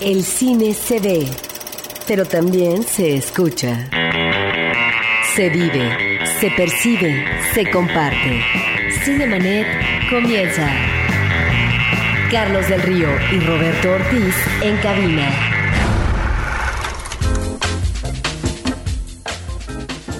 El cine se ve, pero también se escucha. Se vive, se percibe, se comparte. Cinemanet comienza. Carlos del Río y Roberto Ortiz en cabina.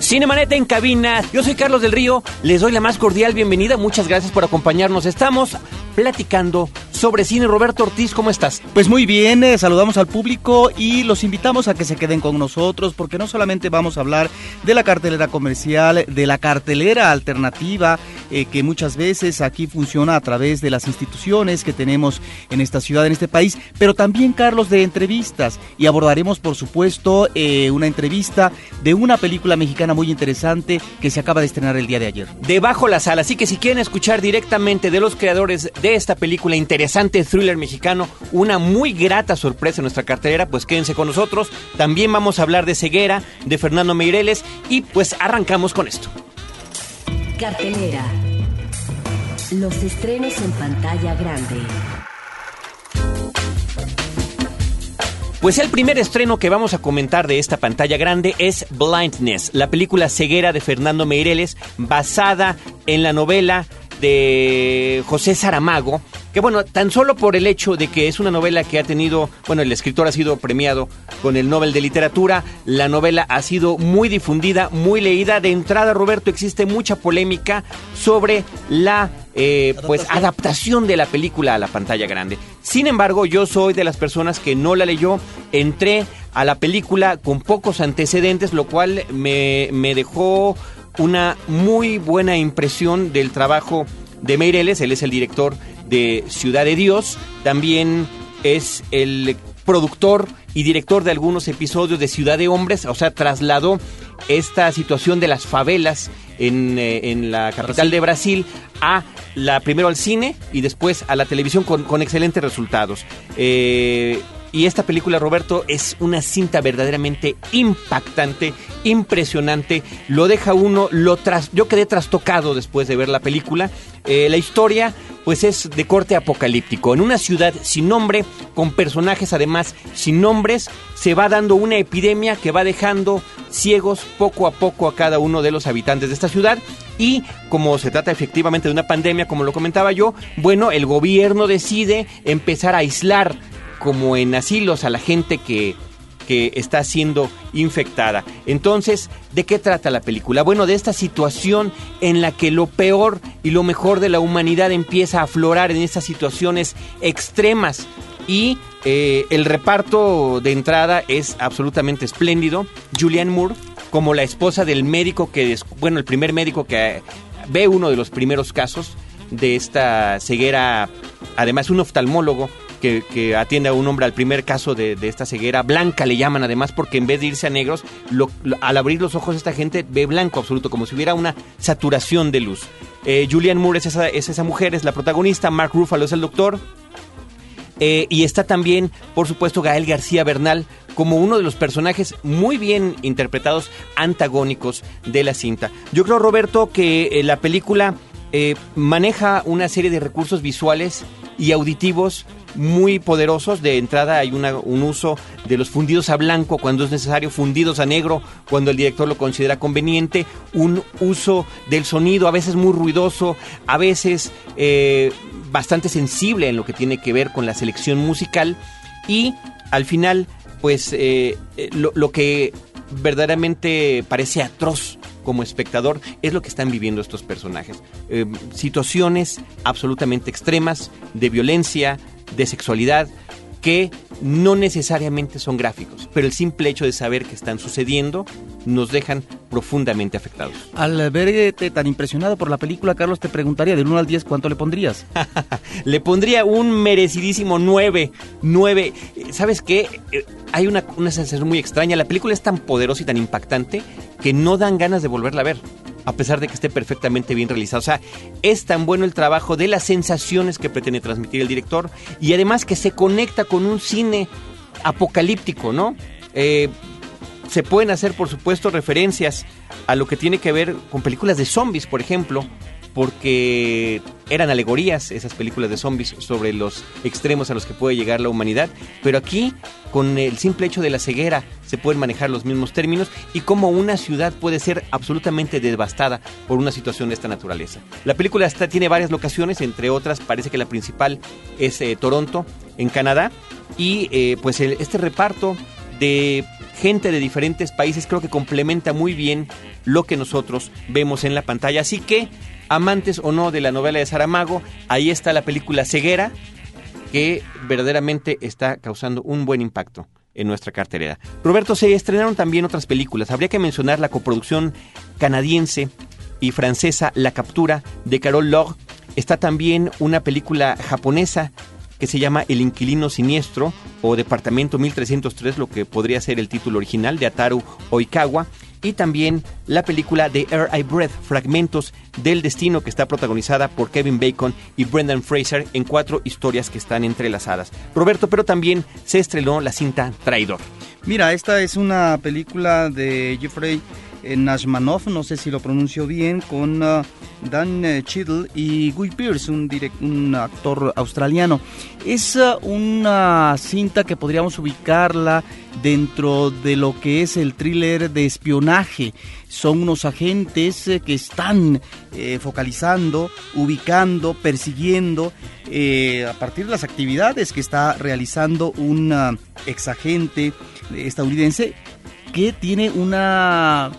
Cinemanet en cabina. Yo soy Carlos del Río. Les doy la más cordial bienvenida. Muchas gracias por acompañarnos. Estamos platicando sobre cine. Roberto Ortiz, ¿cómo estás? Pues muy bien, eh, saludamos al público y los invitamos a que se queden con nosotros porque no solamente vamos a hablar de la cartelera comercial, de la cartelera alternativa eh, que muchas veces aquí funciona a través de las instituciones que tenemos en esta ciudad, en este país, pero también, Carlos, de entrevistas y abordaremos, por supuesto, eh, una entrevista de una película mexicana muy interesante que se acaba de estrenar el día de ayer. Debajo la sala, así que si quieren escuchar directamente de los creadores de esta película interesante, thriller mexicano, una muy grata sorpresa en nuestra cartelera, pues quédense con nosotros. También vamos a hablar de Ceguera, de Fernando Meireles y pues arrancamos con esto. Cartelera. Los estrenos en pantalla grande. Pues el primer estreno que vamos a comentar de esta pantalla grande es Blindness, la película ceguera de Fernando Meireles, basada en la novela de José Saramago, que bueno, tan solo por el hecho de que es una novela que ha tenido, bueno, el escritor ha sido premiado con el Nobel de Literatura, la novela ha sido muy difundida, muy leída. De entrada, Roberto, existe mucha polémica sobre la eh, pues adaptación de la película a la pantalla grande. Sin embargo, yo soy de las personas que no la leyó, entré a la película con pocos antecedentes, lo cual me, me dejó una muy buena impresión del trabajo de Meireles, él es el director de Ciudad de Dios, también es el productor y director de algunos episodios de Ciudad de Hombres, o sea, trasladó esta situación de las favelas en, eh, la capital de Brasil a la primero al cine y después a la televisión con, excelentes resultados. Eh, y esta película, Roberto, es una cinta verdaderamente impactante, impresionante. Lo deja uno, lo tras, yo quedé trastocado después de ver la película. Eh, la historia, pues es de corte apocalíptico. En una ciudad sin nombre, con personajes además sin nombres, se va dando una epidemia que va dejando ciegos poco a poco a cada uno de los habitantes de esta ciudad. Y como se trata efectivamente de una pandemia, como lo comentaba yo, bueno, el gobierno decide empezar a aislar como en asilos a la gente que, que está siendo infectada. Entonces, ¿de qué trata la película? Bueno, de esta situación en la que lo peor y lo mejor de la humanidad empieza a aflorar en estas situaciones extremas. Y eh, el reparto de entrada es absolutamente espléndido. Julianne Moore, como la esposa del médico que, bueno, el primer médico que ve uno de los primeros casos de esta ceguera, además un oftalmólogo que, atiende a un hombre al primer caso de, esta ceguera blanca, le llaman además, porque en vez de irse a negros, al abrir los ojos esta gente ve blanco absoluto, como si hubiera una saturación de luz. Eh, Julianne Moore es esa, es esa mujer, es la protagonista, Mark Ruffalo es el doctor, eh, y está también, por supuesto, Gael García Bernal como uno de los personajes muy bien interpretados antagónicos de la cinta. Yo creo, Roberto, que eh, la película eh, maneja una serie de recursos visuales y auditivos muy poderosos. De entrada hay un uso de los fundidos a blanco cuando es necesario, fundidos a negro cuando el director lo considera conveniente, un uso del sonido a veces muy ruidoso, a veces eh, bastante sensible en lo que tiene que ver con la selección musical y al final pues eh, eh, lo que verdaderamente parece atroz como espectador es lo que están viviendo estos personajes. Situaciones absolutamente extremas de violencia, de sexualidad, que no necesariamente son gráficos, pero el simple hecho de saber que están sucediendo nos dejan profundamente afectados. Al verte tan impresionado por la película, Carlos, te preguntaría, del 1 al 10, ¿cuánto le pondrías? le pondría un merecidísimo 9. 9. ¿Sabes qué? Eh, hay una, una sensación muy extraña. La película es tan poderosa y tan impactante que no dan ganas de volverla a ver a pesar de que esté perfectamente bien realizado. O sea, es tan bueno el trabajo de las sensaciones que pretende transmitir el director y además que se conecta con un cine apocalíptico, ¿no? Eh, se pueden hacer, por supuesto, referencias a lo que tiene que ver con películas de zombies, por ejemplo, porque eran alegorías esas películas de zombies sobre los extremos a los que puede llegar la humanidad, pero aquí con el simple hecho de la ceguera se pueden manejar los mismos términos y cómo una ciudad puede ser absolutamente devastada por una situación de esta naturaleza. La película está, tiene varias locaciones, entre otras parece que la principal es eh, Toronto, en Canadá, y eh, pues este reparto de gente de diferentes países creo que complementa muy bien lo que nosotros vemos en la pantalla. Así que amantes o no de la novela de Saramago, ahí está la película Ceguera, que verdaderamente está causando un buen impacto en nuestra cartelera. Roberto, se estrenaron también otras películas. Habría que mencionar la coproducción canadiense y francesa La Captura de Carol Log. Está también una película japonesa que se llama El Inquilino Siniestro o Departamento 1303, lo que podría ser el título original de Ataru Oikawa y también la película The Air I Breath, Fragmentos del Destino, que está protagonizada por Kevin Bacon y Brendan Fraser en cuatro historias que están entrelazadas. Roberto, pero también se estrenó la cinta Traidor. Mira, esta es una película de Jeffrey Nashmanov, no sé si lo pronuncio bien, con uh, Dan eh, Cheadle y Guy Pearce, un, actor australiano. Es uh, una cinta que podríamos ubicarla dentro de lo que es el thriller de espionaje. Son unos agentes eh, que están eh, focalizando, ubicando, persiguiendo a partir de las actividades que está realizando un uh, exagente estadounidense que tiene una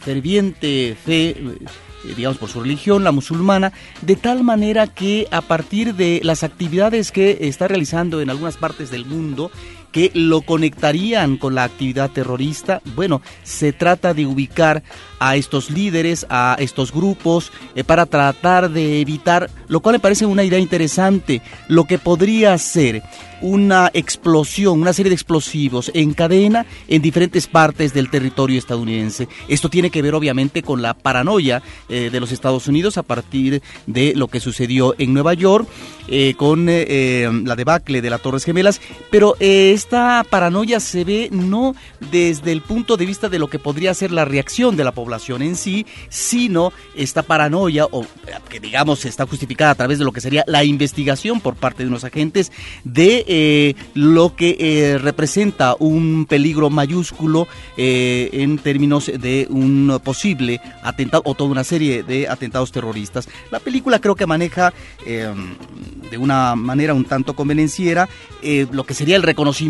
ferviente fe, eh, digamos por su religión, la musulmana, de tal manera que a partir de las actividades que está realizando en algunas partes del mundo, que lo conectarían con la actividad terrorista, bueno, se trata de ubicar a estos líderes, a estos grupos, eh, para tratar de evitar, lo cual me parece una idea interesante, lo que podría ser una explosión, una serie de explosivos en cadena en diferentes partes del territorio estadounidense. Esto tiene que ver obviamente con la paranoia eh, de los Estados Unidos a partir de lo que sucedió en Nueva York eh, con la debacle de las Torres Gemelas, pero esta paranoia se ve no desde el punto de vista de lo que podría ser la reacción de la población, en sí, sino esta paranoia, o que digamos está justificada a través de lo que sería la investigación por parte de unos agentes de eh, lo que eh, representa un peligro mayúsculo eh, en términos de un posible atentado o toda una serie de atentados terroristas. La película creo que maneja de una manera un tanto convenenciera lo que sería el reconocimiento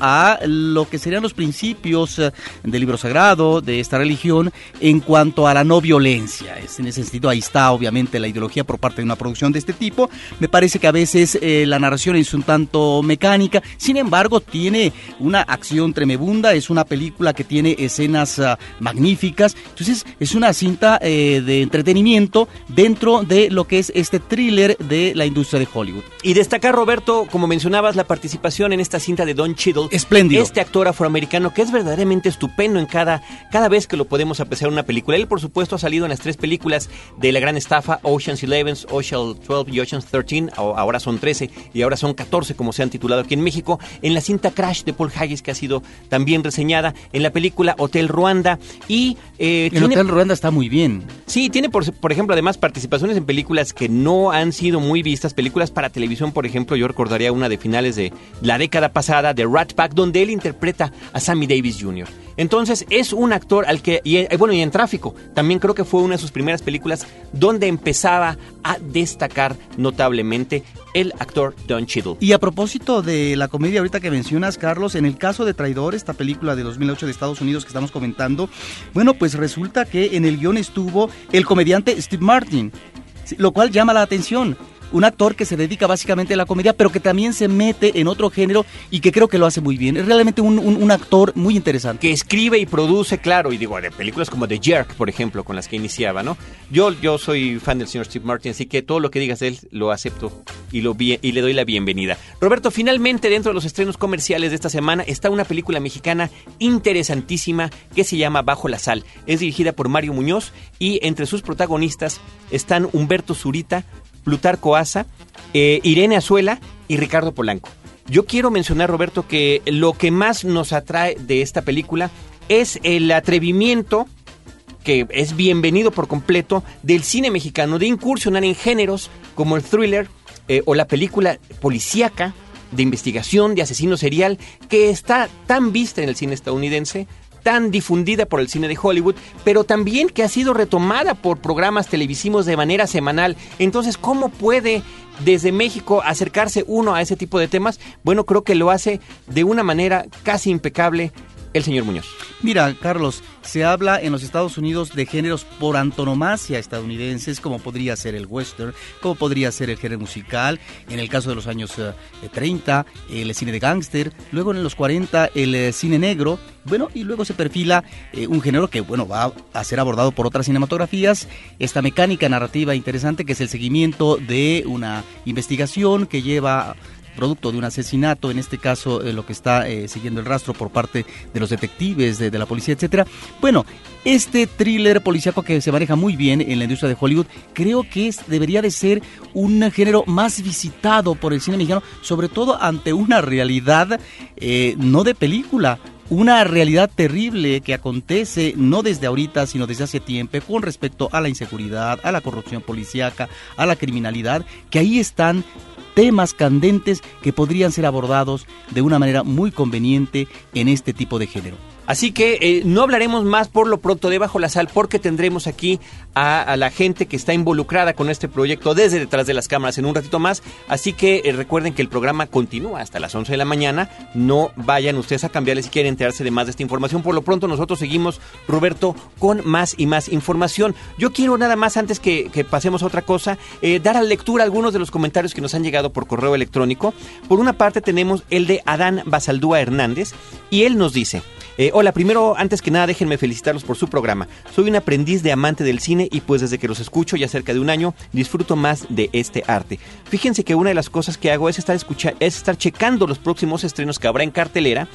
a lo que serían los principios del libro sagrado, de esta religión, en cuanto a la no violencia. En ese sentido, ahí está obviamente la ideología por parte de una producción de este tipo. Me parece que a veces eh, la narración es un tanto mecánica, sin embargo, tiene una acción tremebunda, es una película que tiene escenas ah, magníficas. Entonces, es una cinta eh, de entretenimiento dentro de lo que es este thriller de la industria de Hollywood. Y destacar, Roberto, como mencionabas, la participación en esta cinta de Don Cheadle. Espléndido. Este actor afroamericano que es verdaderamente estupendo en cada, cada vez que lo podemos apreciar una película. Él, por supuesto, ha salido en las tres películas de la gran estafa, Ocean's Eleven, Ocean 12 y Ocean's 13, ahora son 13 y ahora son 14 como se han titulado aquí en México, en la cinta Crash de Paul Haggis que ha sido también reseñada, en la película Hotel Ruanda y... Eh, el Hotel Ruanda está muy bien. Sí, tiene por, por ejemplo además participaciones en películas que no han sido muy vistas, películas para televisión, por ejemplo, yo recordaría una de finales de la década pasada de Rat Pack, donde él interpreta a Sammy Davis Jr. Entonces es un actor al que, y, eh, bueno, y en tráfico, también creo que fue una de sus primeras películas donde empezaba a destacar notablemente el actor Don Cheadle. Y a propósito de la comedia ahorita que mencionas, Carlos, en el caso de Traidor, esta película de 2008 de Estados Unidos que estamos comentando, bueno, pues resulta que en el guion estuvo el comediante Steve Martin, lo cual llama la atención un actor que se dedica básicamente a la comedia, pero que también se mete en otro género y que creo que lo hace muy bien. Es realmente un, actor muy interesante. Que escribe y produce, claro, y digo, de películas como The Jerk, por ejemplo, con las que iniciaba, ¿no? Yo, yo soy fan del señor Steve Martin, así que todo lo que digas de él lo acepto y, lo y le doy la bienvenida. Roberto, finalmente dentro de los estrenos comerciales de esta semana está una película mexicana interesantísima que se llama Bajo la Sal. Es dirigida por Mario Muñoz y entre sus protagonistas están Humberto Zurita, Plutarco Asa, eh, Irene Azuela y Ricardo Polanco. Yo quiero mencionar, Roberto, que lo que más nos atrae de esta película es el atrevimiento que es bienvenido por completo del cine mexicano, de incursionar en géneros como el thriller eh, o la película policíaca de investigación de asesino serial que está tan vista en el cine estadounidense tan difundida por el cine de Hollywood, pero también que ha sido retomada por programas televisivos de manera semanal. Entonces, ¿cómo puede desde México acercarse uno a ese tipo de temas? Bueno, creo que lo hace de una manera casi impecable el señor Muñoz. Mira, Carlos, se habla en los Estados Unidos de géneros por antonomasia estadounidenses, como podría ser el western, como podría ser el género musical, en el caso de los años 30, eh, el cine de gángster, luego en los 40 el eh, cine negro, bueno, y luego se perfila eh, un género que, bueno, va a ser abordado por otras cinematografías, esta mecánica narrativa interesante que es el seguimiento de una investigación que lleva producto de un asesinato, en este caso eh, lo que está eh, siguiendo el rastro por parte de los detectives, de, la policía, etcétera. Bueno, este thriller policíaco que se maneja muy bien en la industria de Hollywood, creo que debería de ser un género más visitado por el cine mexicano, sobre todo ante una realidad eh, no de película, una realidad terrible que acontece no desde ahorita, sino desde hace tiempo con respecto a la inseguridad, a la corrupción policíaca, a la criminalidad, que ahí están temas candentes que podrían ser abordados de una manera muy conveniente en este tipo de género. Así que eh, no hablaremos más por lo pronto de Bajo la Sal porque tendremos aquí a, la gente que está involucrada con este proyecto desde detrás de las cámaras en un ratito más. Así que eh, recuerden que el programa continúa hasta las 11 de la mañana. No vayan ustedes a cambiarle si quieren enterarse de más de esta información. Por lo pronto nosotros seguimos, Roberto, con más y más información. Yo quiero nada más antes que, pasemos a otra cosa, eh, dar a lectura algunos de los comentarios que nos han llegado por correo electrónico. Por una parte tenemos el de Adán Basaldúa Hernández y él nos dice... Eh, hola, primero, antes que nada, déjenme felicitarlos por su programa. Soy un aprendiz de amante del cine y pues desde que los escucho ya cerca de un año, disfruto más de este arte. Fíjense que una de las cosas que hago es estar, es estar checando los próximos estrenos que habrá en cartelera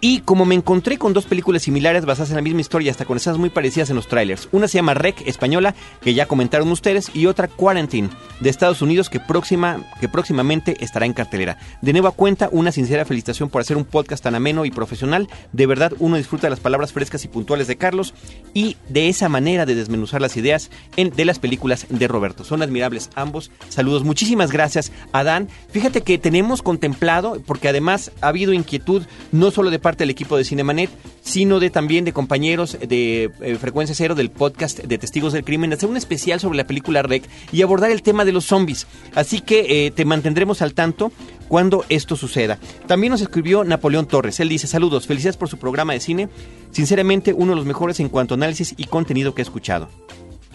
y como me encontré con dos películas similares basadas en la misma historia, hasta con escenas muy parecidas en los trailers. Una se llama Rec española, que ya comentaron ustedes, y otra Quarantine, de Estados Unidos, que, próxima, que próximamente estará en cartelera. De nueva cuenta, una sincera felicitación por hacer un podcast tan ameno y profesional. De verdad, uno disfruta las palabras frescas y puntuales de Carlos y de esa manera de desmenuzar las ideas en, de las películas de Roberto. Son admirables ambos. Saludos. Muchísimas gracias, Adán. Fíjate que tenemos contemplado, porque además ha habido inquietud no solo de parte del equipo de Cinemanet, sino de también de compañeros de eh, Frecuencia Cero del podcast de Testigos del Crimen, hacer un especial sobre la película Rec y abordar el tema de los zombies. Así que eh, te mantendremos al tanto cuando esto suceda. También nos escribió Napoleón Torres. Él dice, saludos, felicidades por su programa de cine. Sinceramente, uno de los mejores en cuanto a análisis y contenido que he escuchado.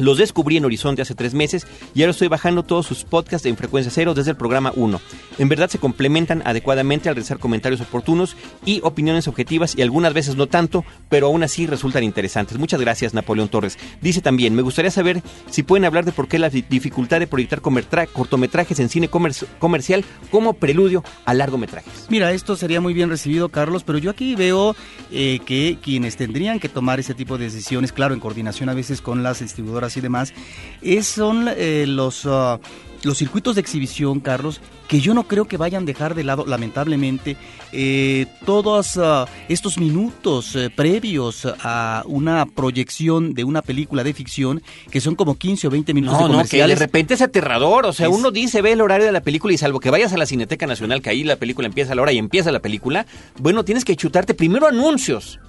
Los descubrí en Horizonte hace tres meses y ahora estoy bajando todos sus podcasts en frecuencia cero desde el programa 1. En verdad se complementan adecuadamente al realizar comentarios oportunos y opiniones objetivas y algunas veces no tanto, pero aún así resultan interesantes. Muchas gracias, Napoleón Torres. Dice también, me gustaría saber si pueden hablar de por qué la dificultad de proyectar cortometrajes en cine comercial como preludio a largometrajes. Mira, esto sería muy bien recibido, Carlos, pero yo aquí veo eh, que quienes tendrían que tomar ese tipo de decisiones, claro, en coordinación a veces con las distribuidoras y demás, es, son eh, los, ah, los circuitos de exhibición, Carlos, que yo no creo que vayan a dejar de lado, lamentablemente, eh, todos ah, estos minutos eh, previos a una proyección de una película de ficción, que son como 15 o 20 minutos no, de comerciales. No, de repente es aterrador, o sea, uno dice, ve el horario de la película y salvo que vayas a la Cineteca Nacional, que ahí la película empieza a la hora y empieza la película, bueno, tienes que chutarte primero anuncios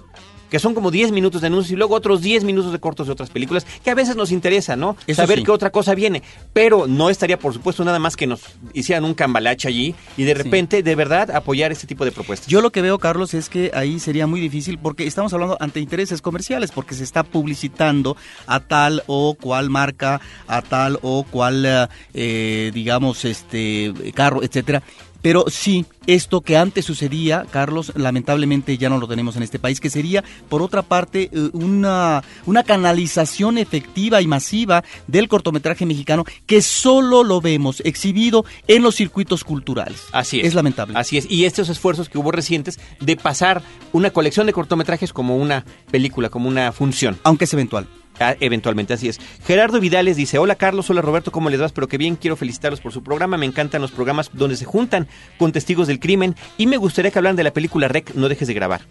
que son como 10 minutos de anuncios y luego otros 10 minutos de cortos de otras películas, que a veces nos interesa, ¿no? Saber qué otra cosa viene. Pero no estaría, por supuesto, nada más que nos hicieran un cambalache allí y de repente, de verdad, apoyar este tipo de propuestas. Yo lo que veo, Carlos, es que ahí sería muy difícil porque estamos hablando ante intereses comerciales, porque se está publicitando a tal o cual marca, a tal o cual, eh, digamos, este carro, etcétera. Pero sí, esto que antes sucedía, Carlos, lamentablemente ya no lo tenemos en este país, que sería, por otra parte, eh, una, una canalización efectiva y masiva del cortometraje mexicano que solo lo vemos exhibido en los circuitos culturales. Así es. Es lamentable. Así es. Y estos esfuerzos que hubo recientes de pasar una colección de cortometrajes como una película, como una función. Aunque es eventual. Ah, eventualmente, así es. Gerardo Vidales dice, hola Carlos, hola Roberto, ¿cómo les vas? Pero qué bien, quiero felicitarlos por su programa, me encantan los programas donde se juntan con testigos del crimen y me gustaría que hablan de la película Rec, no dejes de grabar.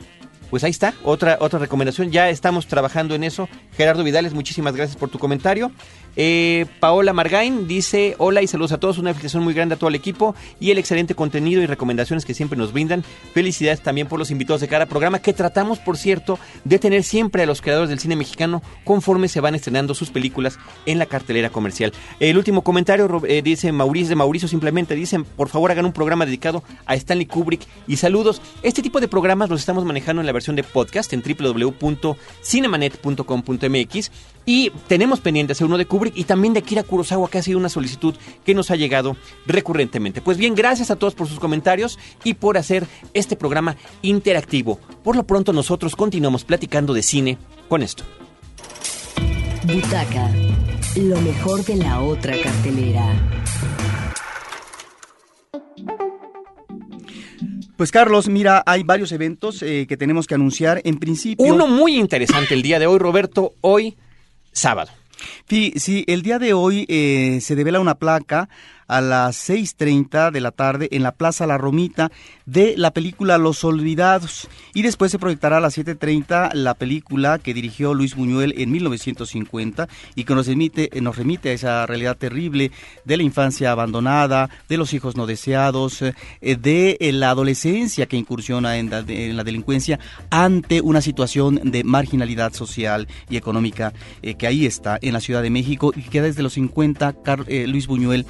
Pues ahí está, otra, otra recomendación. Ya estamos trabajando en eso. Gerardo Vidales, muchísimas gracias por tu comentario. Eh, Paola Margain dice, hola y saludos a todos, una felicitación muy grande a todo el equipo y el excelente contenido y recomendaciones que siempre nos brindan. Felicidades también por los invitados de cada programa que tratamos, por cierto, de tener siempre a los creadores del cine mexicano conforme se van estrenando sus películas en la cartelera comercial. El último comentario eh, dice Mauricio de Mauricio simplemente dicen, por favor hagan un programa dedicado a Stanley Kubrick y saludos. Este tipo de programas los estamos manejando en la versión de podcast en www.cinemanet.com.mx y tenemos pendiente hacer uno de Kubrick y también de Akira Kurosawa, que ha sido una solicitud que nos ha llegado recurrentemente. Pues bien, gracias a todos por sus comentarios y por hacer este programa interactivo. Por lo pronto nosotros continuamos platicando de cine con esto. Butaca, lo mejor de la otra cartelera. Pues Carlos, mira, hay varios eventos eh, que tenemos que anunciar. En principio... Uno muy interesante el día de hoy, Roberto, hoy sábado. Sí, sí, el día de hoy eh, se devela una placa a las 6.30 de la tarde en la Plaza La Romita de la película Los Olvidados. Y después se proyectará a las 7.30 la película que dirigió Luis Buñuel en 1950 y que nos remite, nos remite a esa realidad terrible de la infancia abandonada, de los hijos no deseados, eh, de eh, la adolescencia que incursiona en la, delincuencia ante una situación de marginalidad social y económica eh, que ahí está en la Ciudad de México y que desde los 50 Luis Buñuel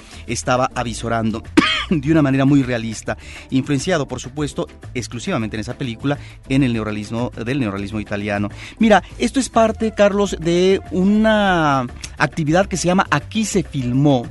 estaba avisorando de una manera muy realista, influenciado por supuesto exclusivamente en esa película en el neorrealismo del neorrealismo italiano. Mira, esto es parte, Carlos, de una actividad que se llama Aquí se filmó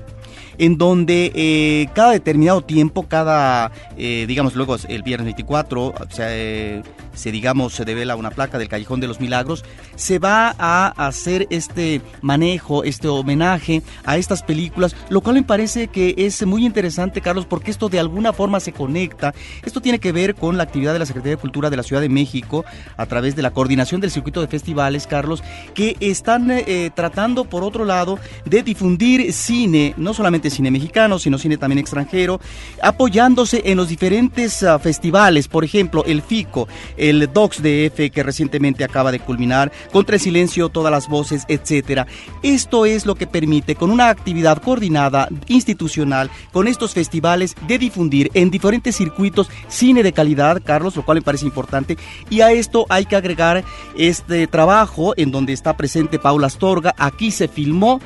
en donde eh, cada determinado tiempo, cada, eh, digamos, luego el viernes 24, o sea, eh, se digamos se devela una placa del Callejón de los Milagros, se va a hacer este manejo, este homenaje a estas películas, lo cual me parece que es muy interesante, Carlos, porque esto de alguna forma se conecta. Esto tiene que ver con la actividad de la Secretaría de Cultura de la Ciudad de México a través de la coordinación del circuito de festivales, Carlos, que están eh, tratando, por otro lado, de difundir cine, no solamente cine mexicano, sino cine también extranjero, apoyándose en los diferentes ah, festivales, por ejemplo, el FICO, el Docs DF que recientemente acaba de culminar, Contra el Silencio, Todas las Voces, etcétera. Esto es lo que permite, con una actividad coordinada, institucional, con estos festivales, de difundir en diferentes circuitos cine de calidad, Carlos, lo cual me parece importante. Y a esto hay que agregar este trabajo en donde está presente Paula Astorga. Aquí se filmó,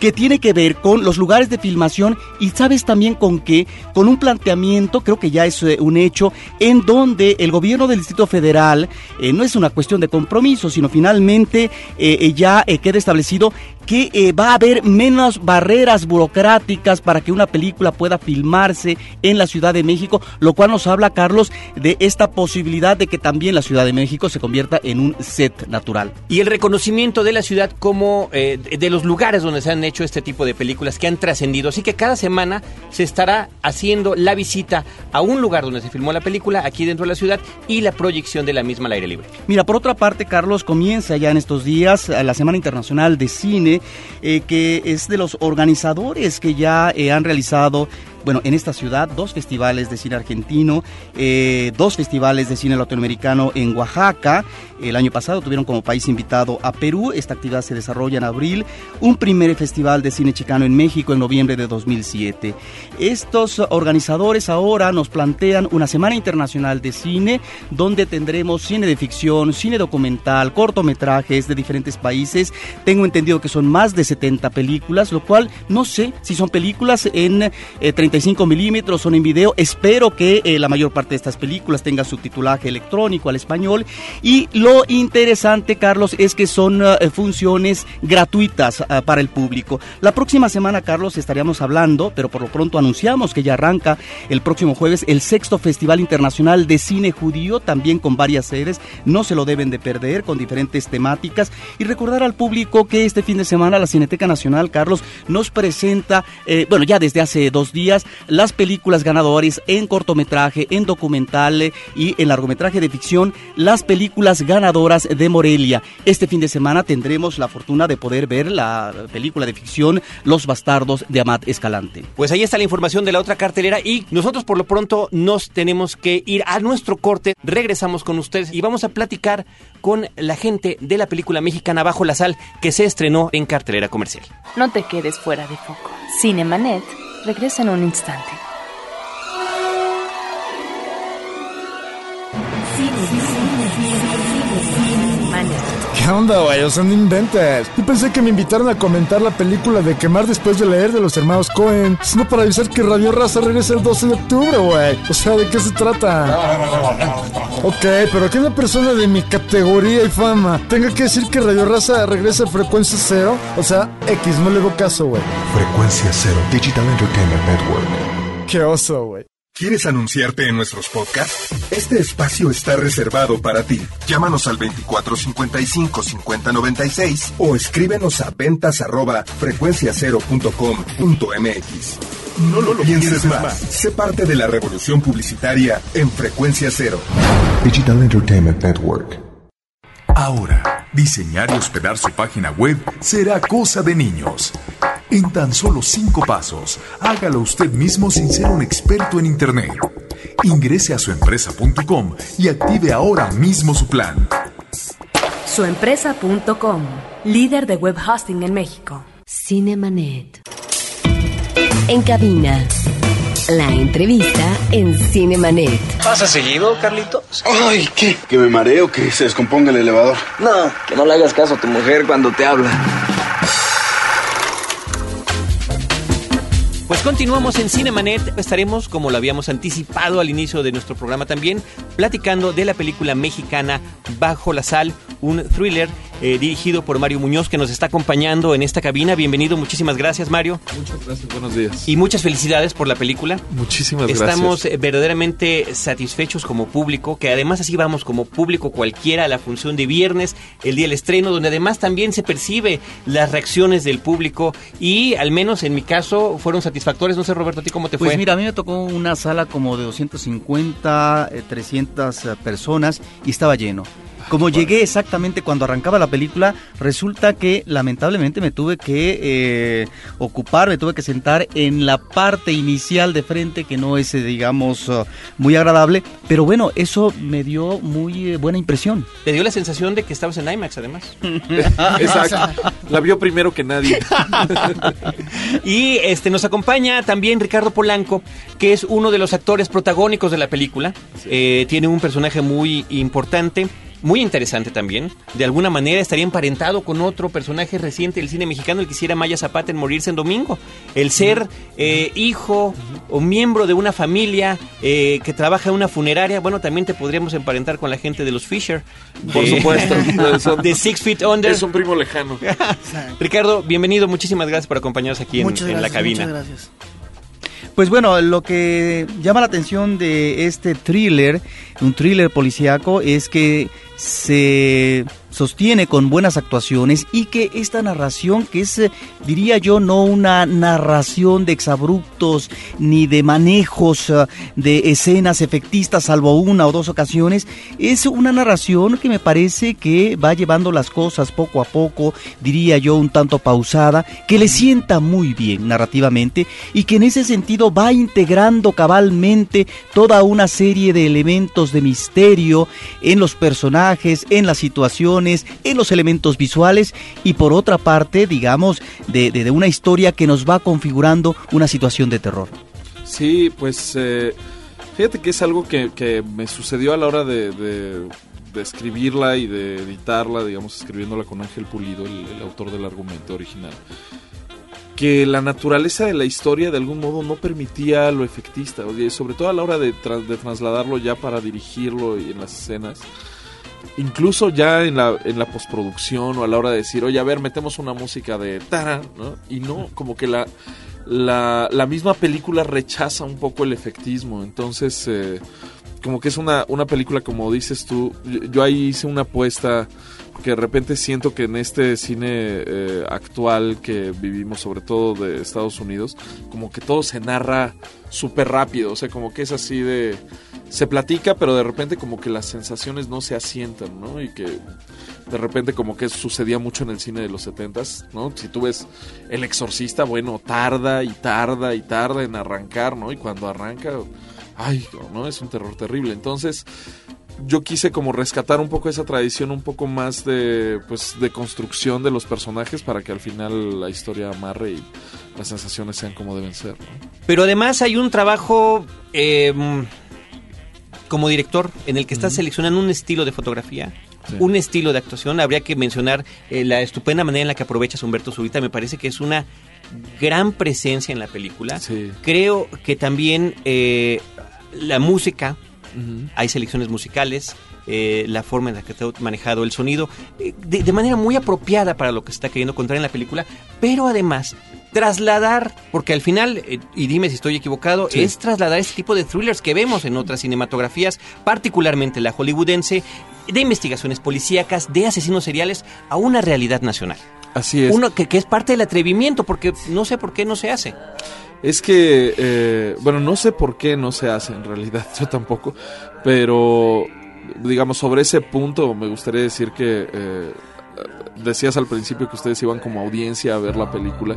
que tiene que ver con los lugares de filmación y sabes también con qué, con un planteamiento, creo que ya es eh, un hecho, en donde el gobierno del Distrito Federal eh, no es una cuestión de compromiso, sino finalmente eh, eh, ya queda establecido que va a haber menos barreras burocráticas para que una película pueda filmarse en la Ciudad de México, lo cual nos habla, Carlos, de esta posibilidad de que también la Ciudad de México se convierta en un set natural. Y el reconocimiento de la ciudad como de los lugares donde se han hecho este tipo de películas que han trascendido. Así que cada semana se estará haciendo la visita a un lugar donde se filmó la película, aquí dentro de la ciudad, y la proyección de la misma al aire libre. Mira, por otra parte, Carlos, comienza ya en estos días eh, la Semana Internacional de Cine, eh, que es de los organizadores que ya eh, han realizado bueno, en esta ciudad, dos festivales de cine argentino, eh, dos festivales de cine latinoamericano en Oaxaca. El año pasado tuvieron como país invitado a Perú. Esta actividad se desarrolla en abril. Un primer festival de cine chicano en México en noviembre de 2007. Estos organizadores ahora nos plantean una semana internacional de cine donde tendremos cine de ficción, cine documental, cortometrajes de diferentes países. Tengo entendido que son más de 70 películas, lo cual no sé si son películas en eh, 35 milímetros, son en video. Espero que eh, la mayor parte de estas películas tenga subtitulaje electrónico al español. Y lo interesante, Carlos, es que son eh, funciones gratuitas ah, para el público. La próxima semana, Carlos, estaríamos hablando, pero por lo pronto anunciamos que ya arranca el próximo jueves el sexto Festival Internacional de Cine Judío, también con varias sedes. No se lo deben de perder, con diferentes temáticas. Y recordar al público que este fin de semana la Cineteca Nacional, Carlos, nos presenta, eh, bueno, ya desde hace dos días, categorías las películas ganadoras en cortometraje, en documental y en largometraje de ficción, las películas ganadoras de Morelia. Este fin de semana tendremos la fortuna de poder ver la película de ficción Los Bastardos de Amat Escalante. Pues ahí está la información de la otra cartelera y nosotros por lo pronto nos tenemos que ir a nuestro corte. Regresamos con ustedes y vamos a platicar con la gente de la película mexicana Bajo la Sal que se estrenó en cartelera comercial. No te quedes fuera de foco. Cinemanet regresa en un instante. Onda, güey? O sea, no inventes. Yo pensé que me invitaron a comentar la película de Quemar después de leer de los hermanos Cohen. Sino para avisar que Radio Raza regresa el 12 de octubre, güey. O sea, ¿de qué se trata? Ok, pero que una persona de mi categoría y fama tenga que decir que Radio Raza regresa a frecuencia cero. O sea, X, no le hago caso, güey. Frecuencia Cero Digital Entertainment Network. Qué oso, güey. ¿Quieres anunciarte en nuestros podcasts? Este espacio está reservado para ti. Llámanos al 2455 5096 o escríbenos a ventas arroba frecuenciacero.com.mx. No lo pienses más. Sé parte de la revolución publicitaria en Frecuencia Cero. Digital Entertainment Network. Ahora, diseñar y hospedar su página web será cosa de niños. En tan solo cinco pasos, hágalo usted mismo sin ser un experto en Internet. Ingrese a suempresa.com y active ahora mismo su plan. Suempresa.com, líder de web hosting en México. Cinemanet. En cabina. La entrevista en Cinemanet. ¿Pasa seguido, Carlitos? Ay, ¿qué? ¿Que me mareo que se descomponga el elevador? No, que no le hagas caso a tu mujer cuando te habla. Pues continuamos en Cinemanet. Estaremos, como lo habíamos anticipado al inicio de nuestro programa también, platicando de la película mexicana Bajo la Sal, un thriller eh, dirigido por Mario Muñoz, que nos está acompañando en esta cabina. Bienvenido, muchísimas gracias, Mario. Muchas gracias, buenos días. Y muchas felicidades por la película. Muchísimas Estamos gracias. Estamos eh, verdaderamente satisfechos como público, que además así vamos como público cualquiera a la función de viernes, el día del estreno, donde además también se percibe las reacciones del público y al menos en mi caso fueron satisfactorias. No sé, Roberto, ¿a ti cómo te pues fue? Pues mira, a mí me tocó una sala como de 250, eh, 300 eh, personas y estaba lleno. Como llegué exactamente cuando arrancaba la película, resulta que lamentablemente me tuve que eh, ocupar, me tuve que sentar en la parte inicial de frente, que no es, eh, digamos, uh, muy agradable, pero bueno, eso me dio muy eh, buena impresión. Te dio la sensación de que estabas en IMAX, además. Exacto. La vio primero que nadie. y este nos acompaña también Ricardo Polanco, que es uno de los actores protagónicos de la película. Sí. Eh, tiene un personaje muy importante muy interesante también. De alguna manera estaría emparentado con otro personaje reciente del cine mexicano, el que hiciera Maya Zapata en Morirse en Domingo. El ser eh, hijo o miembro de una familia eh, que trabaja en una funeraria, bueno, también te podríamos emparentar con la gente de los Fisher. Por supuesto. de Six Feet Under. Es un primo lejano. Ricardo, bienvenido. Muchísimas gracias por acompañarnos aquí en, en la cabina. Muchas gracias. Pues bueno, lo que llama la atención de este thriller, un thriller policíaco, es que se sostiene con buenas actuaciones y que esta narración, que es, diría yo, no una narración de exabruptos ni de manejos uh, de escenas efectistas, salvo una o dos ocasiones, es una narración que me parece que va llevando las cosas poco a poco, diría yo, un tanto pausada, que le sienta muy bien narrativamente y que en ese sentido va integrando cabalmente toda una serie de elementos de misterio en los personajes, en las situaciones, en los elementos visuales y por otra parte, digamos, de, de, de una historia que nos va configurando una situación de terror. Sí, pues eh, fíjate que es algo que, que, me sucedió a la hora de, de, de, escribirla y de editarla, digamos, escribiéndola con Ángel Pulido, el, el autor del argumento original que la naturaleza de la historia de algún modo no permitía lo efectista, sobre todo a la hora de, tra de trasladarlo ya para dirigirlo y en las escenas incluso ya en la, en la postproducción o a la hora de decir, oye, a ver, metemos una música de tara, ¿no? Y no, como que la, la, la, misma película rechaza un poco el efectismo. Entonces, eh, como que es una, una película, como dices tú, yo, yo ahí hice una apuesta que de repente siento que en este cine eh, actual que vivimos, sobre todo de Estados Unidos, como que todo se narra súper rápido, o sea, como que es así de... Se platica, pero de repente como que las sensaciones no se asientan, ¿no? Y que de repente como que sucedía mucho en el cine de los setentas, ¿no? Si tú ves El Exorcista, bueno, tarda y tarda y tarda en arrancar, ¿no? Y cuando arranca, ay, ¿no? Es un terror terrible. Entonces, yo quise como rescatar un poco esa tradición, un poco más de, pues, de construcción de los personajes para que al final la historia amarre y las sensaciones sean como deben ser. ¿no? Pero además hay un trabajo eh, como director en el que estás seleccionando un estilo de fotografía. Sí. Un estilo de actuación, habría que mencionar eh, la estupenda manera en la que aprovechas Humberto Zurita, me parece que es una gran presencia en la película. Sí. Creo que también eh, la música, Hay selecciones musicales, eh, la forma en la que está manejado el sonido, eh, de, de manera muy apropiada para lo que se está queriendo contar en la película, pero además trasladar, porque al final, eh, y dime si estoy equivocado, Sí. es trasladar este tipo de thrillers que vemos en otras cinematografías, particularmente la hollywoodense, de investigaciones policíacas, de asesinos seriales, a una realidad nacional. Así es. Uno que, que es parte del atrevimiento, porque no sé por qué no se hace. Es que, eh, bueno, no sé por qué no se hace en realidad, yo tampoco, pero digamos, sobre ese punto me gustaría decir que eh, decías al principio que ustedes iban como audiencia a ver la película.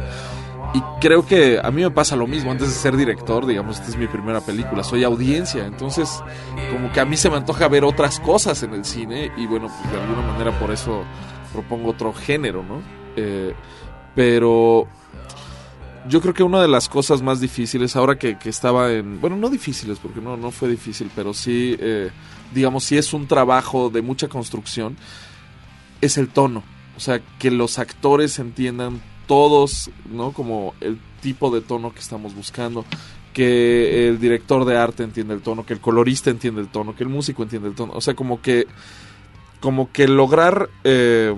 Y creo que a mí me pasa lo mismo, antes de ser director, digamos, esta es mi primera película, soy audiencia, entonces como que a mí se me antoja ver otras cosas en el cine y bueno, pues de alguna manera por eso propongo otro género, ¿no? Eh, pero yo creo que una de las cosas más difíciles, ahora que, que estaba en... Bueno, no difíciles, porque no, no fue difícil, pero sí, eh, digamos, sí es un trabajo de mucha construcción, es el tono. O sea, que los actores entiendan todos, ¿no? Como el tipo de tono que estamos buscando. Que el director de arte entiende el tono, que el colorista entiende el tono, que el músico entiende el tono. O sea, como que... Como que lograr... eh,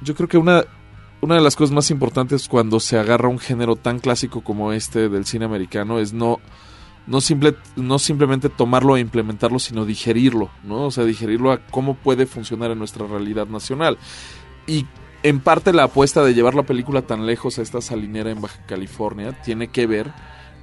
yo creo que una, una de las cosas más importantes cuando se agarra un género tan clásico como este del cine americano es no, no, simple, no simplemente tomarlo e implementarlo, sino digerirlo, ¿no? O sea, digerirlo a cómo puede funcionar en nuestra realidad nacional. Y en parte la apuesta de llevar la película tan lejos a esta salinera en Baja California tiene que ver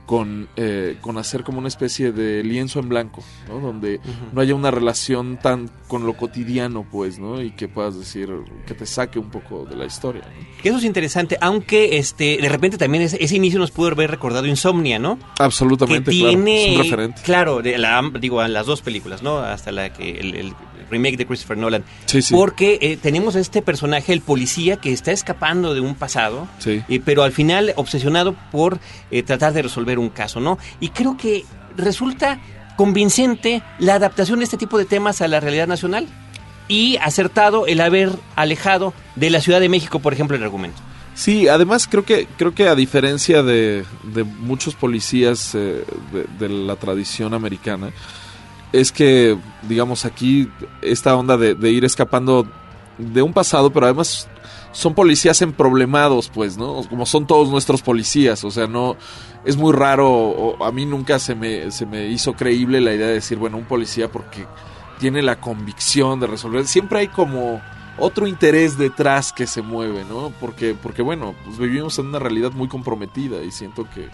con, eh, con hacer como una especie de lienzo en blanco, ¿no? Donde no haya una relación tan con lo cotidiano, pues, ¿no? Y que puedas decir, que te saque un poco de la historia. ¿no? Eso es interesante, aunque este de repente también ese, ese inicio nos pudo haber recordado Insomnia, ¿no? Absolutamente, que claro. tiene, Es un referente. claro, de la, digo, a las dos películas, ¿no? Hasta la que el, el remake de Christopher Nolan. Sí, sí. Porque eh, tenemos a este personaje, el policía, que está escapando de un pasado, Sí. eh, pero al final obsesionado por eh, tratar de resolver un caso, ¿no? Y creo que resulta convincente la adaptación de este tipo de temas a la realidad nacional y acertado el haber alejado de la Ciudad de México, por ejemplo, el argumento. Sí, además creo que creo que a diferencia de, de muchos policías eh, de, de la tradición americana, es que, digamos, aquí esta onda de, de ir escapando de un pasado, pero además son policías emproblemados, pues, ¿no? Como son todos nuestros policías, o sea, no es muy raro, a mí nunca se me, se me hizo creíble la idea de decir, bueno, un policía porque tiene la convicción de resolver, siempre hay como otro interés detrás que se mueve, ¿no? Porque, porque bueno, pues vivimos en una realidad muy comprometida y siento que...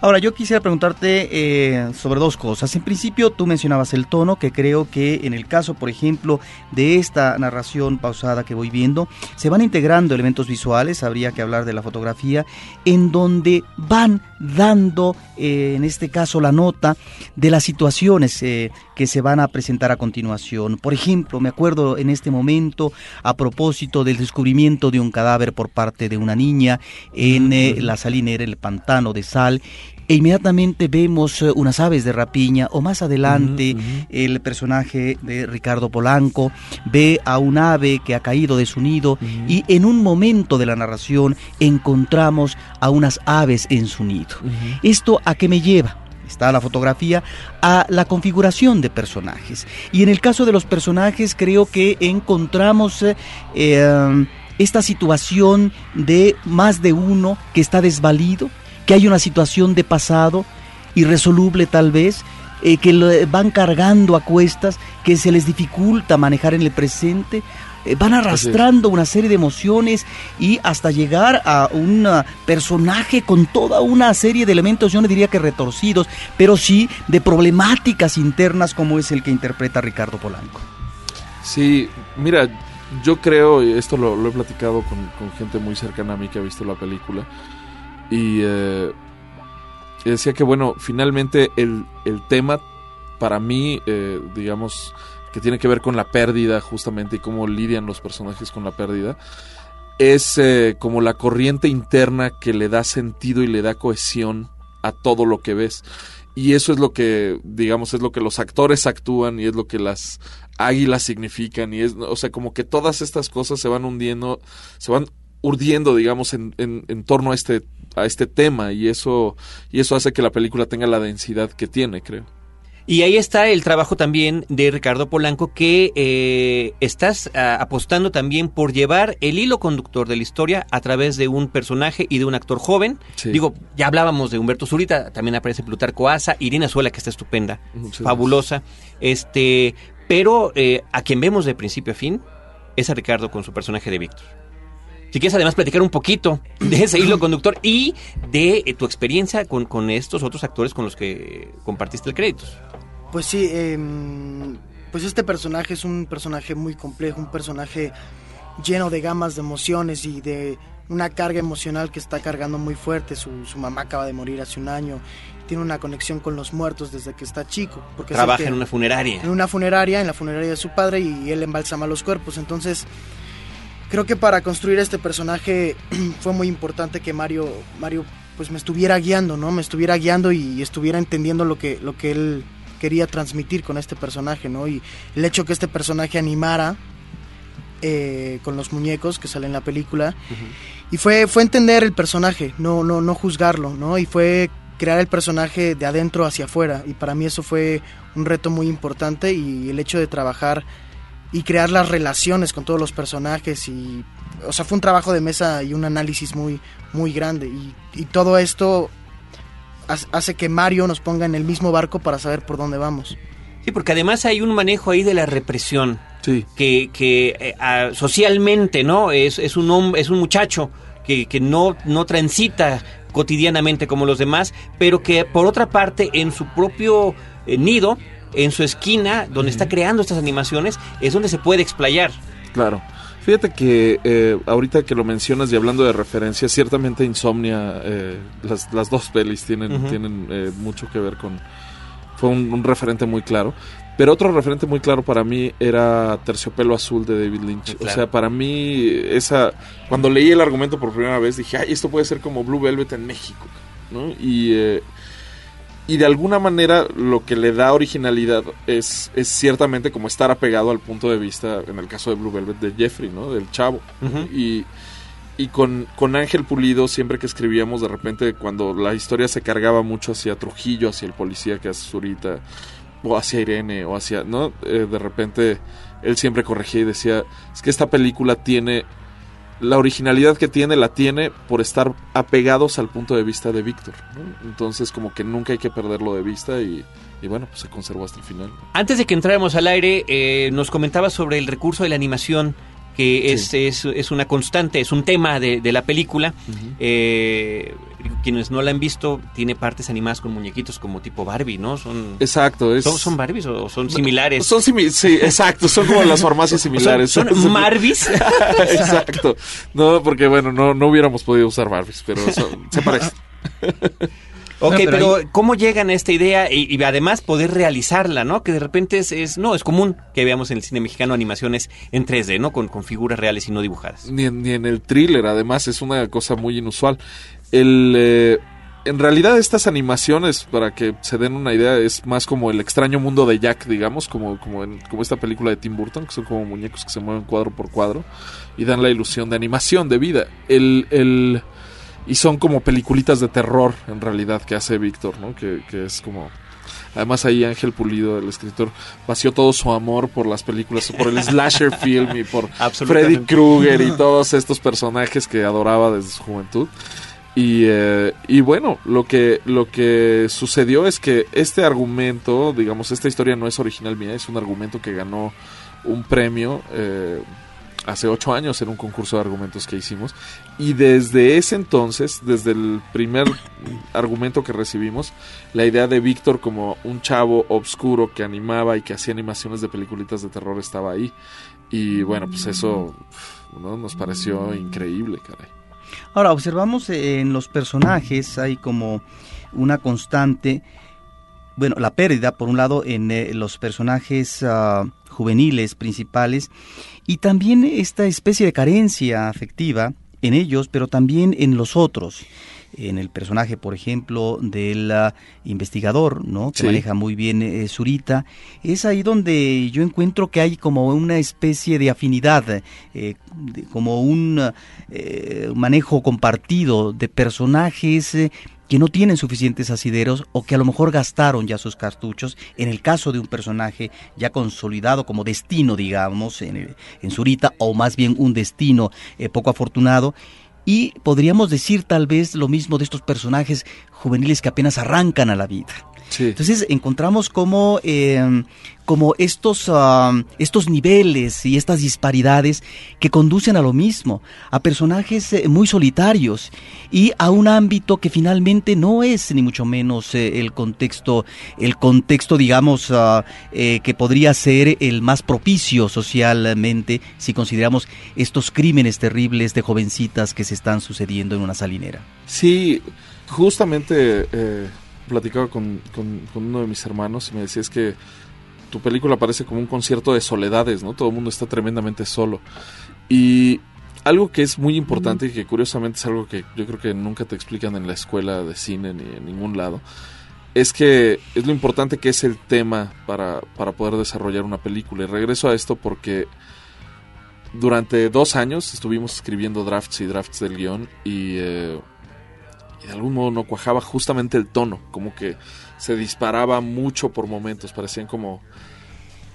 Ahora, yo quisiera preguntarte eh, sobre dos cosas. En principio, tú mencionabas el tono, que creo que en el caso, por ejemplo, de esta narración pausada que voy viendo, se van integrando elementos visuales, habría que hablar de la fotografía, en donde van dando, eh, en este caso, la nota de las situaciones eh, que se van a presentar a continuación. Por ejemplo, me acuerdo en este momento, a propósito del descubrimiento de un cadáver por parte de una niña en eh, la salinera, el pantano de sal, e inmediatamente vemos eh, unas aves de rapiña o más adelante el personaje de Ricardo Polanco ve a un ave que ha caído de su nido y en un momento de la narración encontramos a unas aves en su nido. ¿Esto a qué me lleva? Está la fotografía a la configuración de personajes. Y en el caso de los personajes creo que encontramos eh, eh, esta situación de más de uno que está desvalido, que hay una situación de pasado irresoluble tal vez, eh, que lo van cargando a cuestas, que se les dificulta manejar en el presente, eh, van arrastrando una serie de emociones y hasta llegar a un ah, personaje con toda una serie de elementos, yo no diría que retorcidos, pero sí de problemáticas internas como es el que interpreta Ricardo Polanco. Sí, mira, yo creo, y esto lo, he platicado con, gente muy cercana a mí que ha visto la película, y eh, decía que, bueno, finalmente el, el tema para mí, eh, digamos, que tiene que ver con la pérdida justamente y cómo lidian los personajes con la pérdida, es eh, como la corriente interna que le da sentido y le da cohesión a todo lo que ves. Y eso es lo que, digamos, es lo que los actores actúan y es lo que las águilas significan. Y es, o sea, como que todas estas cosas se van hundiendo, se van urdiendo, digamos, en, en, en torno a este, a este tema. Y eso, y eso hace que la película tenga la densidad que tiene, creo. Y ahí está el trabajo también de Ricardo Polanco, que eh, estás ah, apostando también por llevar el hilo conductor de la historia a través de un personaje y de un actor joven. Digo, ya hablábamos de Humberto Zurita, también aparece Plutarco Asa, Irina Suela, que está estupenda, fabulosa. Este, pero eh, a quien vemos de principio a fin es a Ricardo con su personaje de Víctor. Si quieres además platicar un poquito de ese hilo conductor y de eh, tu experiencia con, con, estos otros actores con los que compartiste el crédito. Pues sí, em, pues este personaje es un personaje muy complejo, un personaje lleno de gamas de emociones y de una carga emocional que está cargando muy fuerte. Su, mamá acaba de morir hace un año. Tiene una conexión con los muertos desde que está chico. Porque Trabaja en una funeraria. En una funeraria, en la funeraria de su padre y él embalsama los cuerpos. Entonces, creo que para construir este personaje fue muy importante que Mario, Mario pues me estuviera guiando, ¿no? Me estuviera guiando y estuviera entendiendo lo que, lo que él quería transmitir con este personaje, ¿no? Y el hecho que este personaje animara eh, con los muñecos que sale en la película. Y fue, fue entender el personaje, no, no, no juzgarlo, ¿no? Y fue crear el personaje de adentro hacia afuera. Y para mí eso fue un reto muy importante y el hecho de trabajar y crear las relaciones con todos los personajes y o sea fue un trabajo de mesa y un análisis muy muy grande y, y todo esto hace que Mario nos ponga en el mismo barco para saber por dónde vamos. Sí, porque además hay un manejo ahí de la represión. Sí. Que, que eh, socialmente, ¿no? Es, es, un hombre, es un muchacho que, que no, no transita cotidianamente como los demás, pero que por otra parte en su propio eh, nido, en su esquina, donde está creando estas animaciones, es donde se puede explayar. Claro. Fíjate que eh, ahorita que lo mencionas y hablando de referencias, ciertamente Insomnia, eh, las, las, dos pelis tienen, tienen eh, mucho que ver con... Fue un, referente muy claro. Pero otro referente muy claro para mí era Terciopelo Azul de David Lynch. O sea, para mí, esa cuando leí el argumento por primera vez dije, ay, esto puede ser como Blue Velvet en México. ¿no? Y y de alguna manera lo que le da originalidad es, es ciertamente como estar apegado al punto de vista, en el caso de Blue Velvet, de Jeffrey, ¿no? Del chavo. Y, y con, con Ángel Pulido, siempre que escribíamos, de repente, cuando la historia se cargaba mucho hacia Trujillo, hacia el policía que hace Zurita, o hacia Irene, o hacia, ¿no? Eh, de repente él siempre corregía y decía, es que esta película tiene la originalidad que tiene la tiene por estar apegados al punto de vista de Víctor. Entonces como que nunca hay que perderlo de vista y, bueno, pues se conservó hasta el final. Antes de que entráramos al aire, eh, nos comentaba sobre el recurso de la animación que es, es, una constante, es un tema de, la película. eh, quienes no la han visto, tiene partes animadas con muñequitos como tipo Barbie, ¿no? Son, exacto. Es... ¿Son, Barbies o son similares? Son sí, exacto, son como las farmacias similares. ¿Son, Marbies? exacto. No, porque bueno, no, no hubiéramos podido usar Barbies, pero se parecen. Ok, pero, ¿cómo llegan a esta idea y, además poder realizarla, ¿no? Que de repente es, no, es común que veamos en el cine mexicano animaciones en 3D, ¿no? Con, con figuras reales y no dibujadas. Ni, ni en el thriller, además, es una cosa muy inusual. El, eh, en realidad estas animaciones, para que se den una idea, es más como el extraño mundo de Jack, digamos, como, como, en, como esta película de Tim Burton, que son como muñecos que se mueven cuadro por cuadro y dan la ilusión de animación, de vida. El, el, y son como peliculitas de terror, en realidad, que hace Víctor, ¿no? Que, que es como... Además ahí Ángel Pulido, el escritor, vació todo su amor por las películas, por el slasher film y por Freddy Krueger y todos estos personajes que adoraba desde su juventud. Y, eh, y bueno, lo que, lo que sucedió es que este argumento, digamos, esta historia no es original mía, es un argumento que ganó un premio eh, hace ocho años en un concurso de argumentos que hicimos. Y desde ese entonces, desde el primer argumento que recibimos, la idea de Víctor como un chavo obscuro que animaba y que hacía animaciones de peliculitas de terror estaba ahí. Y bueno, pues eso ¿no? nos pareció increíble, caray. Ahora, observamos en los personajes, hay como una constante, bueno, la pérdida, por un lado, en eh, los personajes ah, juveniles principales, y también esta especie de carencia afectiva en ellos, pero también en los otros en el personaje, por ejemplo, del ah, investigador, ¿no? Que maneja muy bien eh, Zurita. Es ahí donde yo encuentro que hay como una especie de afinidad, eh, como un eh, manejo compartido de personajes que no tienen suficientes asideros o que a lo mejor gastaron ya sus cartuchos. En el caso de un personaje ya consolidado como destino, digamos, en, en Zurita, o más bien un destino poco afortunado, y podríamos decir tal vez lo mismo de estos personajes juveniles que apenas arrancan a la vida. Entonces encontramos como, em, como estos, estos niveles y estas disparidades que conducen a lo mismo, a personajes eh, muy solitarios y a un ámbito que finalmente no es ni mucho menos eh, el contexto, el contexto digamos ah, eh, que podría ser el más propicio socialmente si consideramos estos crímenes terribles de jovencitas que se están sucediendo en una salinera. Sí, justamente platicaba con, uno de mis hermanos y me decía es que tu película parece como un concierto de soledades, ¿no? Todo el mundo está tremendamente solo. Y algo que es muy importante y que curiosamente es algo que yo creo que nunca te explican en la escuela de cine ni en ningún lado, es que es lo importante que es el tema para, para poder desarrollar una película. Y regreso a esto porque durante dos años estuvimos escribiendo drafts y drafts del guion y... Eh, y de algún modo no cuajaba justamente el tono, como que se disparaba mucho por momentos, parecían como,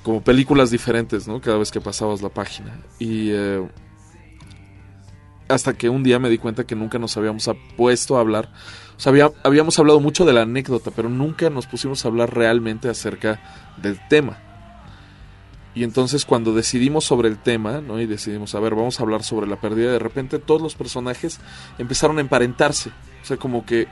como películas diferentes, ¿no? Cada vez que pasabas la página. Y eh, hasta que un día me di cuenta que nunca nos habíamos puesto a hablar, o sea, habíamos hablado mucho de la anécdota, pero nunca nos pusimos a hablar realmente acerca del tema. Y entonces cuando decidimos sobre el tema, ¿no? Y decidimos, a ver, vamos a hablar sobre la pérdida, de repente todos los personajes empezaron a emparentarse. O sea, como que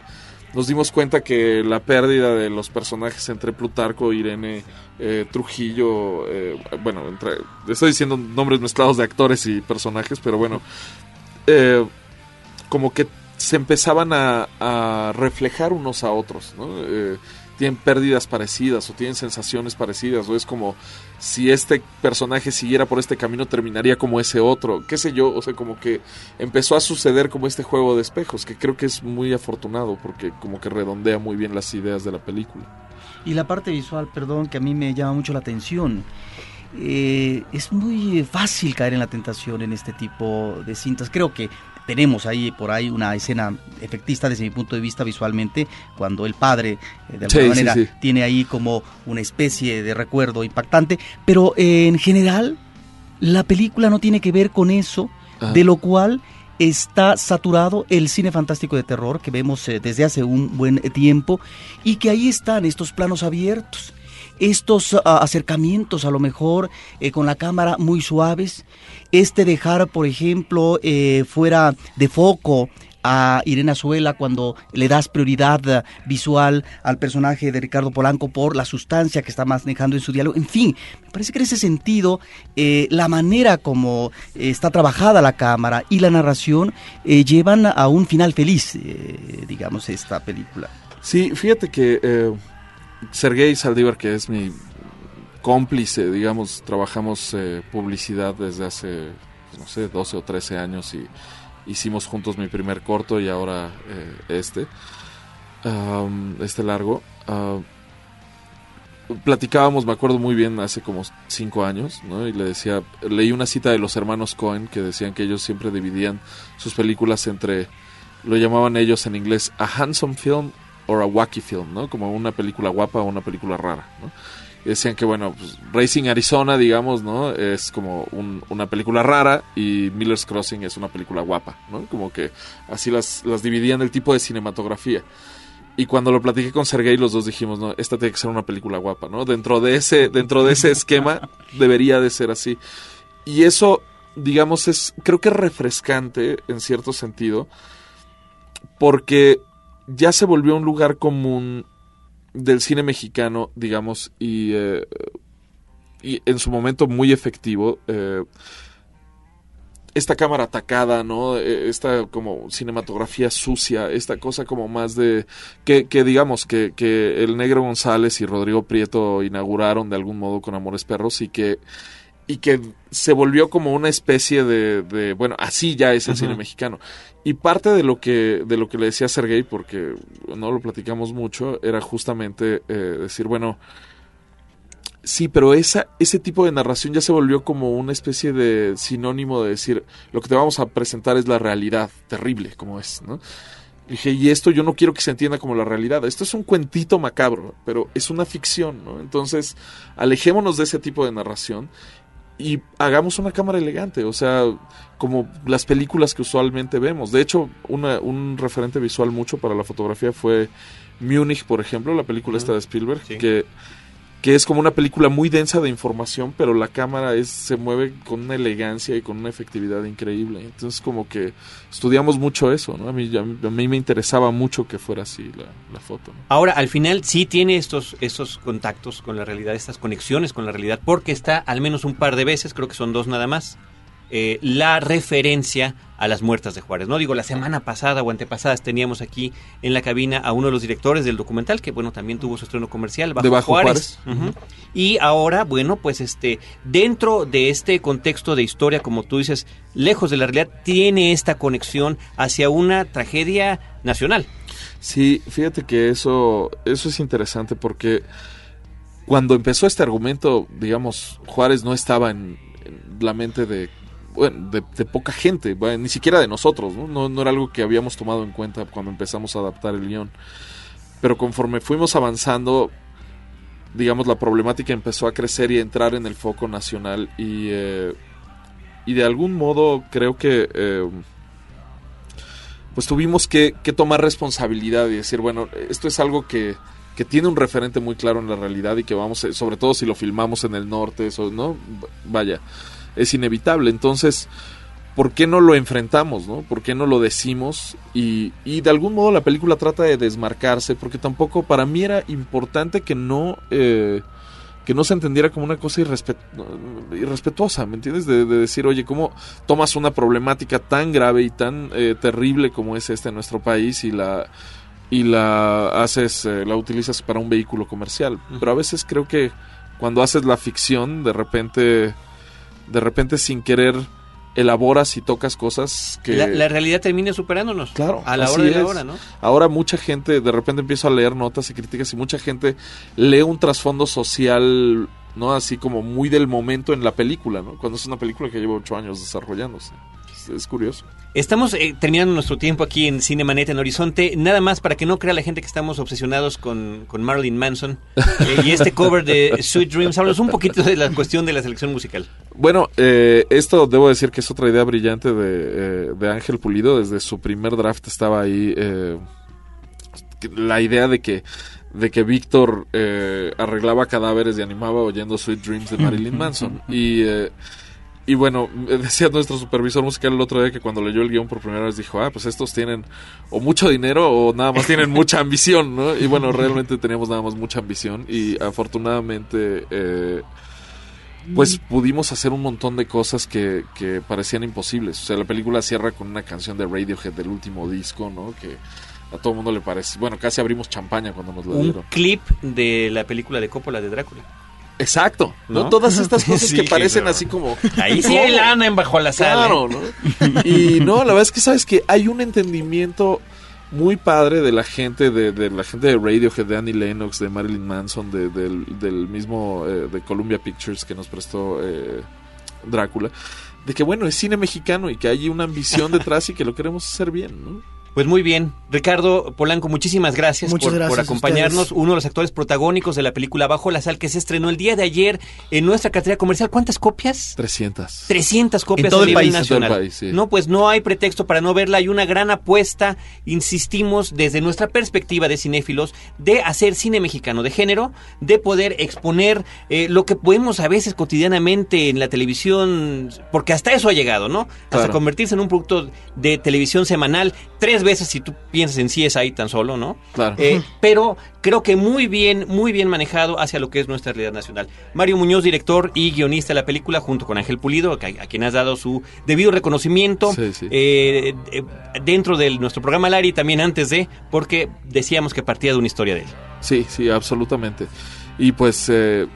nos dimos cuenta que la pérdida de los personajes entre Plutarco, Irene, eh, Trujillo, eh, bueno, entre, estoy diciendo nombres mezclados de actores y personajes, pero bueno, eh, como que se empezaban a, a, reflejar unos a otros, ¿no? Tienen pérdidas parecidas o tienen sensaciones parecidas o es como si este personaje siguiera por este camino terminaría como ese otro, qué sé yo, o sea, como que empezó a suceder como este juego de espejos, que creo que es muy afortunado porque como que redondea muy bien las ideas de la película. Y la parte visual, perdón, que a mí me llama mucho la atención. Eh, es muy fácil caer en la tentación en este tipo de cintas. Creo que tenemos ahí por ahí una escena efectista desde mi punto de vista visualmente, cuando el padre eh, de alguna manera tiene ahí como una especie de recuerdo impactante, pero eh, en general la película no tiene que ver con eso, de lo cual está saturado el cine fantástico de terror que vemos eh, desde hace un buen tiempo y que ahí están estos planos abiertos estos ah, acercamientos a lo mejor con la cámara muy suaves este dejar, por ejemplo, eh, fuera de foco a Irene Azuela cuando le das prioridad eh, visual al personaje de Ricardo Polanco por la sustancia que está manejando en su diálogo. En fin, me parece que en ese sentido eh, la manera como está trabajada la cámara y la narración llevan a un final feliz, digamos, esta película. Sí, fíjate que Sergei Saldívar, que es mi cómplice, digamos, trabajamos eh, publicidad desde hace, no sé, 12 o 13 años y hicimos juntos mi primer corto y ahora eh, este, este largo. Ah, platicábamos, me acuerdo muy bien, hace como 5 años, ¿no? Y le decía, leí una cita de los hermanos Cohen que decían que ellos siempre dividían sus películas entre, lo llamaban ellos en inglés, a handsome film o a wacky film, ¿no? Como una película guapa o una película rara, ¿no? Y decían que, bueno, pues, Racing Arizona, digamos, ¿no? Es como un- una película rara y Miller's Crossing es una película guapa, ¿no? Como que así las, las dividían el tipo de cinematografía. Y cuando lo platiqué con Sergei, los dos dijimos, no, esta tiene que ser una película guapa, ¿no? Dentro de ese, dentro de ese esquema debería de ser así. Y eso, digamos, es, creo que es refrescante en cierto sentido, porque ya se volvió un lugar común del cine mexicano, digamos, y, eh, y en su momento muy efectivo. eh, esta cámara atacada, ¿no? Eh, Esta como cinematografía sucia, esta cosa como más de... que, que digamos que, que el negro González y Rodrigo Prieto inauguraron de algún modo con Amores Perros y que y que se volvió como una especie de, de- bueno así ya es el cine mexicano y parte de lo que de lo que le decía Sergei porque no lo platicamos mucho era justamente eh, decir bueno sí pero esa ese tipo de narración ya se volvió como una especie de sinónimo de decir lo que te vamos a presentar es la realidad terrible como es no Dije, y esto yo no quiero que se entienda como la realidad. Esto es un cuentito macabro, pero es una ficción, ¿no? Entonces, alejémonos de ese tipo de narración y hagamos una cámara elegante, o sea, como las películas que usualmente vemos. De hecho, una- un referente visual mucho para la fotografía fue Munich, por ejemplo, la película esta de Spielberg, que, que es como una película muy densa de información, pero la cámara es, se mueve con una elegancia y con una efectividad increíble. Entonces, como que estudiamos mucho eso, ¿no? A mí, a mí, a me interesaba mucho que fuera así la, la foto. Ahora, al final sí tiene estos, estos contactos con la realidad, estas conexiones con la realidad, porque está al menos un par de veces, creo que son dos nada más, eh, la referencia a las muertas de Juárez. No digo, la semana pasada o antepasadas teníamos aquí en la cabina a uno de los directores del documental, que bueno, también tuvo su estreno comercial, Bajo, Juárez. Y ahora, bueno, pues este, dentro de este contexto de historia, como tú dices, lejos de la realidad, tiene esta conexión hacia una tragedia nacional. Sí, fíjate que eso, eso es interesante porque cuando empezó este argumento, digamos, Juárez no estaba en, en la mente de, bueno, de, poca gente, bueno, ni siquiera de nosotros, ¿no? ¿no? no era algo que habíamos tomado en cuenta cuando empezamos a adaptar el guion. Pero conforme fuimos avanzando, digamos, la problemática empezó a crecer y a entrar en el foco nacional y, eh, y de algún modo creo que... eh, pues tuvimos que, que tomar responsabilidad y decir, bueno, esto es algo que, que tiene un referente muy claro en la realidad y que vamos, sobre todo si lo filmamos en el norte, eso, ¿no? Vaya, es inevitable. Entonces, ¿por qué no lo enfrentamos, no? ¿Por qué no lo decimos? Y, y de algún modo la película trata de desmarcarse, porque tampoco para mí era importante que no... eh, que no se entendiera como una cosa irrespet- irrespetuosa, ¿me entiendes? De, de decir, oye, ¿cómo tomas una problemática tan grave y tan eh, terrible como es esta en nuestro país y la y la haces, eh, la utilizas para un vehículo comercial? Pero a veces creo que cuando haces la ficción, de repente, de repente sin querer elaboras y tocas cosas que La, la realidad termina superándonos. Claro, A la hora de la hora, ¿no? Ahora mucha gente, de repente empiezo a leer notas y críticas y mucha gente lee un trasfondo social, ¿no? Así como muy del momento en la película, ¿no? Cuando es una película que lleva ocho años desarrollándose. Es, es curioso. Estamos eh, terminando nuestro tiempo aquí en Cinemanet en Horizonte. Nada más para que no crea la gente que estamos obsesionados con, con Marilyn Manson eh, y este cover de Sweet Dreams. Háblanos un poquito de la cuestión de la selección musical. Bueno, eh, esto debo decir que es otra idea brillante de, eh, de Ángel Pulido. Desde su primer draft estaba ahí la idea de que de que Víctor arreglaba cadáveres y animaba oyendo Sweet Dreams de Marilyn Manson. Y, eh, y bueno, decía nuestro supervisor musical el otro día que cuando leyó el guion por primera vez dijo, ah, pues estos tienen o mucho dinero o nada más tienen mucha ambición, ¿no? Y bueno, realmente teníamos nada más mucha ambición y afortunadamente... eh, pues pudimos hacer un montón de cosas que, que parecían imposibles. O sea, la película cierra con una canción de Radiohead del último disco, ¿no? Que a todo el mundo le parece... Bueno, casi abrimos champaña cuando nos la Un dieron. clip de la película de Coppola de Drácula. Exacto, ¿no? ¿No? Todas estas cosas Sí, que parecen claro. así como... Ahí sí hay lana en bajo la sala. Claro, ¿no? Y no, la verdad es que sabes que hay un entendimiento muy padre de la gente, de, de la gente de Radiohead, de Annie Lennox, de Marilyn Manson, de- del, del mismo eh, de Columbia Pictures que nos prestó eh, Drácula, de que bueno, es cine mexicano y que hay una ambición detrás y que lo queremos hacer bien, ¿no? Pues muy bien. Ricardo Polanco, muchísimas gracias, por, gracias por a acompañarnos. Uno de los actores protagónicos de la película Bajo la Sal, que se estrenó el día de ayer en nuestra cartera comercial. ¿Cuántas copias? 300. 300 copias En todo a el nivel país. nacional. En todo el país, sí. No, pues no hay pretexto para no verla. Hay una gran apuesta, insistimos, desde nuestra perspectiva de cinéfilos, de hacer cine mexicano de género, de poder exponer eh, lo que podemos a veces cotidianamente en la televisión, porque hasta eso ha llegado, ¿no? Hasta Claro. convertirse en un producto de televisión semanal, tres veces si tú piensas en CSI tan solo, ¿no? Claro. Eh, pero creo que muy bien, muy bien manejado hacia lo que es nuestra realidad nacional. Mario Muñoz, director y guionista de la película, junto con Ángel Pulido, a, quien has dado su debido reconocimiento Sí, sí. eh, dentro de nuestro programa Lari también antes de, porque decíamos que partía de una historia de él. Sí, sí, absolutamente. Y pues, eh,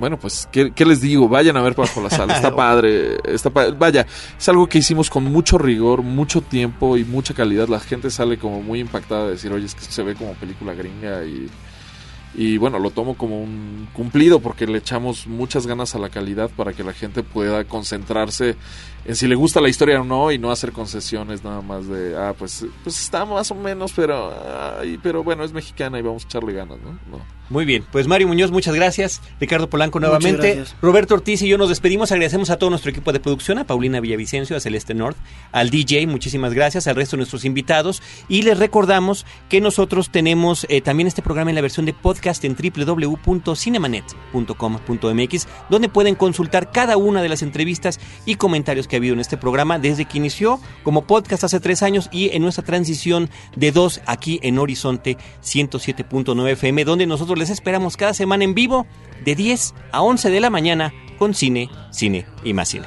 bueno, pues, ¿qué, qué les digo? Vayan a ver Bajo la Sal. Está padre, está padre. Vaya, es algo que hicimos con mucho rigor, mucho tiempo y mucha calidad. La gente sale como muy impactada de decir, oye, es que se ve como película gringa y... Y bueno, lo tomo como un cumplido porque le echamos muchas ganas a la calidad para que la gente pueda concentrarse en si le gusta la historia o no y no hacer concesiones nada más de, ah, pues, pues está más o menos, pero, ay, pero bueno, es mexicana y vamos a echarle ganas, ¿no? no. Muy bien, pues Mario Muñoz, muchas gracias. Ricardo Polanco nuevamente. gracias. Roberto Ortiz y yo nos despedimos. Agradecemos a todo nuestro equipo de producción, a Paulina Villavicencio, a Celeste North, al DJ, muchísimas gracias, al resto de nuestros invitados. Y les recordamos que nosotros tenemos eh, también este programa en la versión de podcast en www.cinemanet.com.mx, donde pueden consultar cada una de las entrevistas y comentarios que ha habido en este programa desde que inició como podcast hace tres años y en nuestra transición de dos aquí en Horizonte 107.9 FM, donde nosotros les esperamos cada semana en vivo de 10 a 11 de la mañana con cine, cine y más cine.